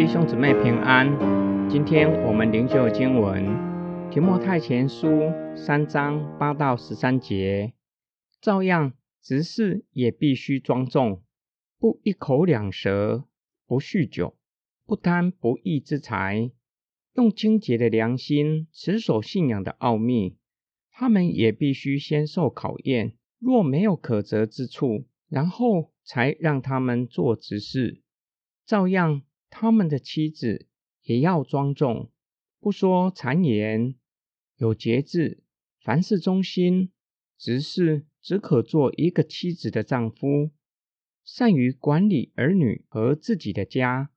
弟兄姊妹平安。今天我们灵修经文《提摩太前书》三章八到十三节，照样执事也必须庄重，不一口两舌，不酗酒，不贪不义之财，用清洁的良心持守信仰的奥秘。他们也必须先受考验，若没有可责之处，然后才让他们做执事。照样。他们的妻子也要庄重，不说谗言，有节制，凡事忠心。执事只可做一个妻子的丈夫，善于管理儿女和自己的家。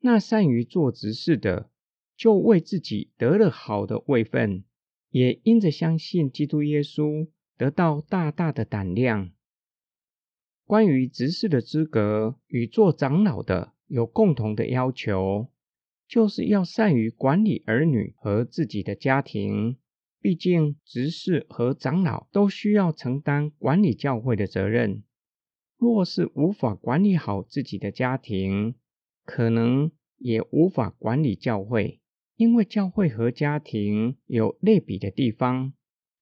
那善于做执事的，就为自己得了好的位分，也因着相信基督耶稣，得到大大的胆量。关于执事的资格与做长老的。有共同的要求，就是要善于管理儿女和自己的家庭。毕竟，执事和长老都需要承担管理教会的责任。若是无法管理好自己的家庭，可能也无法管理教会，因为教会和家庭有类比的地方。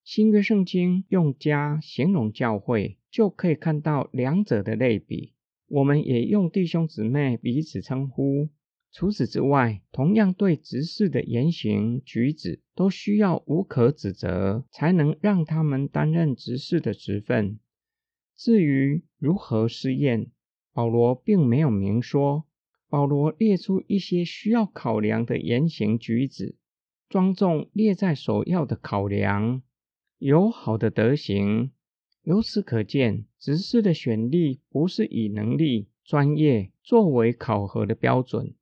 新约圣经用家形容教会，就可以看到两者的类比。我们也用弟兄姊妹彼此称呼。除此之外，同样对执事的言行举止，都需要无可指责，才能让他们担任执事的职分。至于如何试验，保罗并没有明说。保罗列出一些需要考量的言行举止，庄重列在首要的考量，有好的德行。由此可见，执事的选立不是以能力、专业作为考核的标准，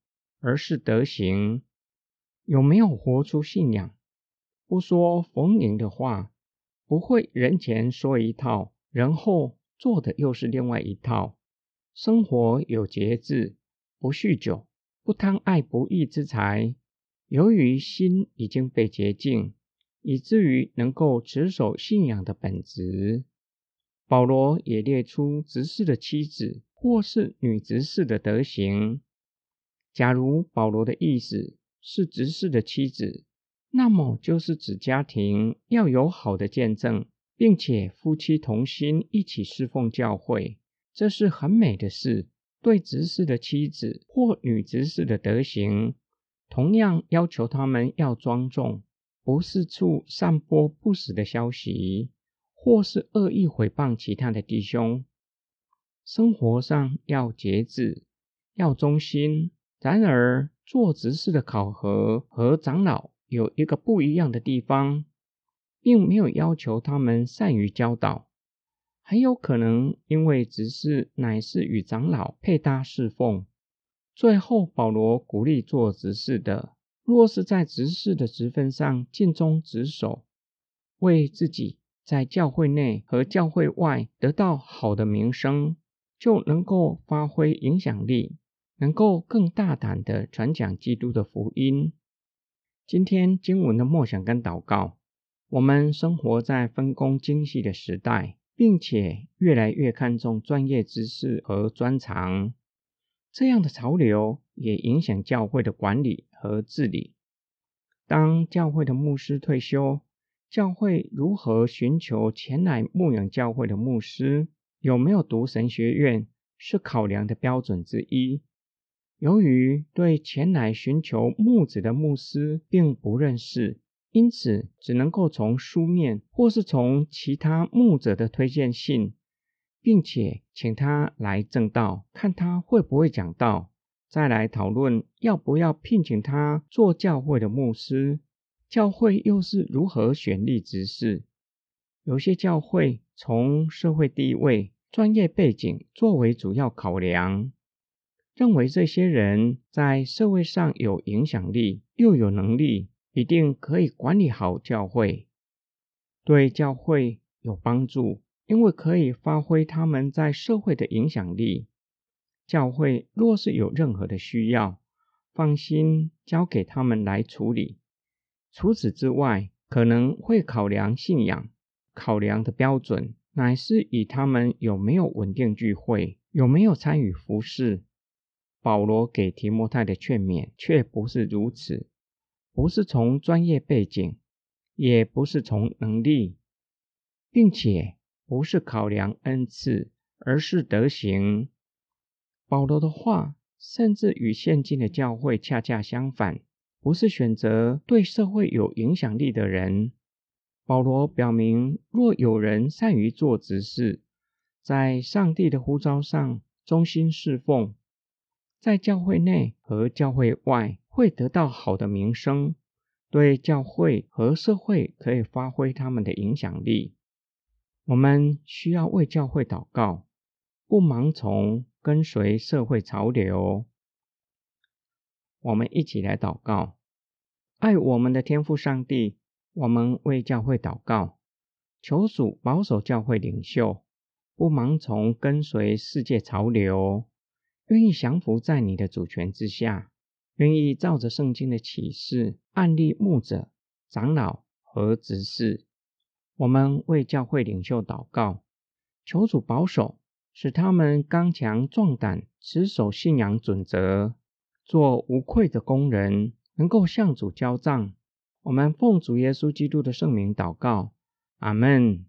而是德行。有没有活出信仰？不说逢迎的话，不会人前说一套，人后做的又是另外一套。生活有节制，不酗酒，不贪爱不义之财。由于心已经被洁净，以至于能够持守信仰的本质。保罗也列出执事的妻子或是女执事的德行。假如保罗的意思是执事的妻子，那么就是指家庭要有好的见证，并且夫妻同心一起侍奉教会，这是很美的事。对执事的妻子或女执事的德行，同样要求他们要庄重，不四处散播不实的消息。或是恶意毁谤其他的弟兄，生活上要节制，要忠心。然而，做执事的考核和长老有一个不一样的地方，并没有要求他们善于教导。很有可能因为执事乃是与长老配搭侍奉。最后，保罗鼓励做执事的，若是在执事的职分上尽忠职守，为自己。在教会内和教会外得到好的名声，就能够发挥影响力，能够更大胆地传讲基督的福音。今天经文的默想跟祷告，我们生活在分工精细的时代，并且越来越看重专业知识和专长，这样的潮流也影响教会的管理和治理。当教会的牧师退休，教会如何寻求前来牧养教会的牧师？有没有读神学院？是考量的标准之一。由于对前来寻求牧子的牧师并不认识，因此只能够从书面或是从其他牧者的推荐信，并且请他来证道，看他会不会讲道，再来讨论要不要聘请他做教会的牧师。教会又是如何选立执事？有些教会从社会地位、专业背景作为主要考量，认为这些人在社会上有影响力，又有能力，一定可以管理好教会，对教会有帮助，因为可以发挥他们在社会的影响力。教会若是有任何的需要，放心交给他们来处理。除此之外，可能会考量信仰，考量的标准乃是以他们有没有稳定聚会，有没有参与服事。保罗给提摩太的劝勉却不是如此，不是从专业背景，也不是从能力，并且不是考量恩赐，而是德行。保罗的话甚至与现今的教会恰恰相反，不是选择对社会有影响力的人。保罗表明，若有人善于做执事，在上帝的呼召上忠心侍奉，在教会内和教会外会得到好的名声，对教会和社会可以发挥他们的影响力。我们需要为教会祷告，不盲从跟随社会潮流。我们一起来祷告，爱我们的天父上帝。我们为教会祷告，求主保守教会领袖，不盲从跟随世界潮流。愿意降服在你的主权之下，愿意照着圣经的启示，按立牧者、长老和执事。我们为教会领袖祷告，求主保守，使他们刚强壮胆，持守信仰准则，做无愧的工人能够向主交账。我们奉主耶稣基督的圣名祷告阿门。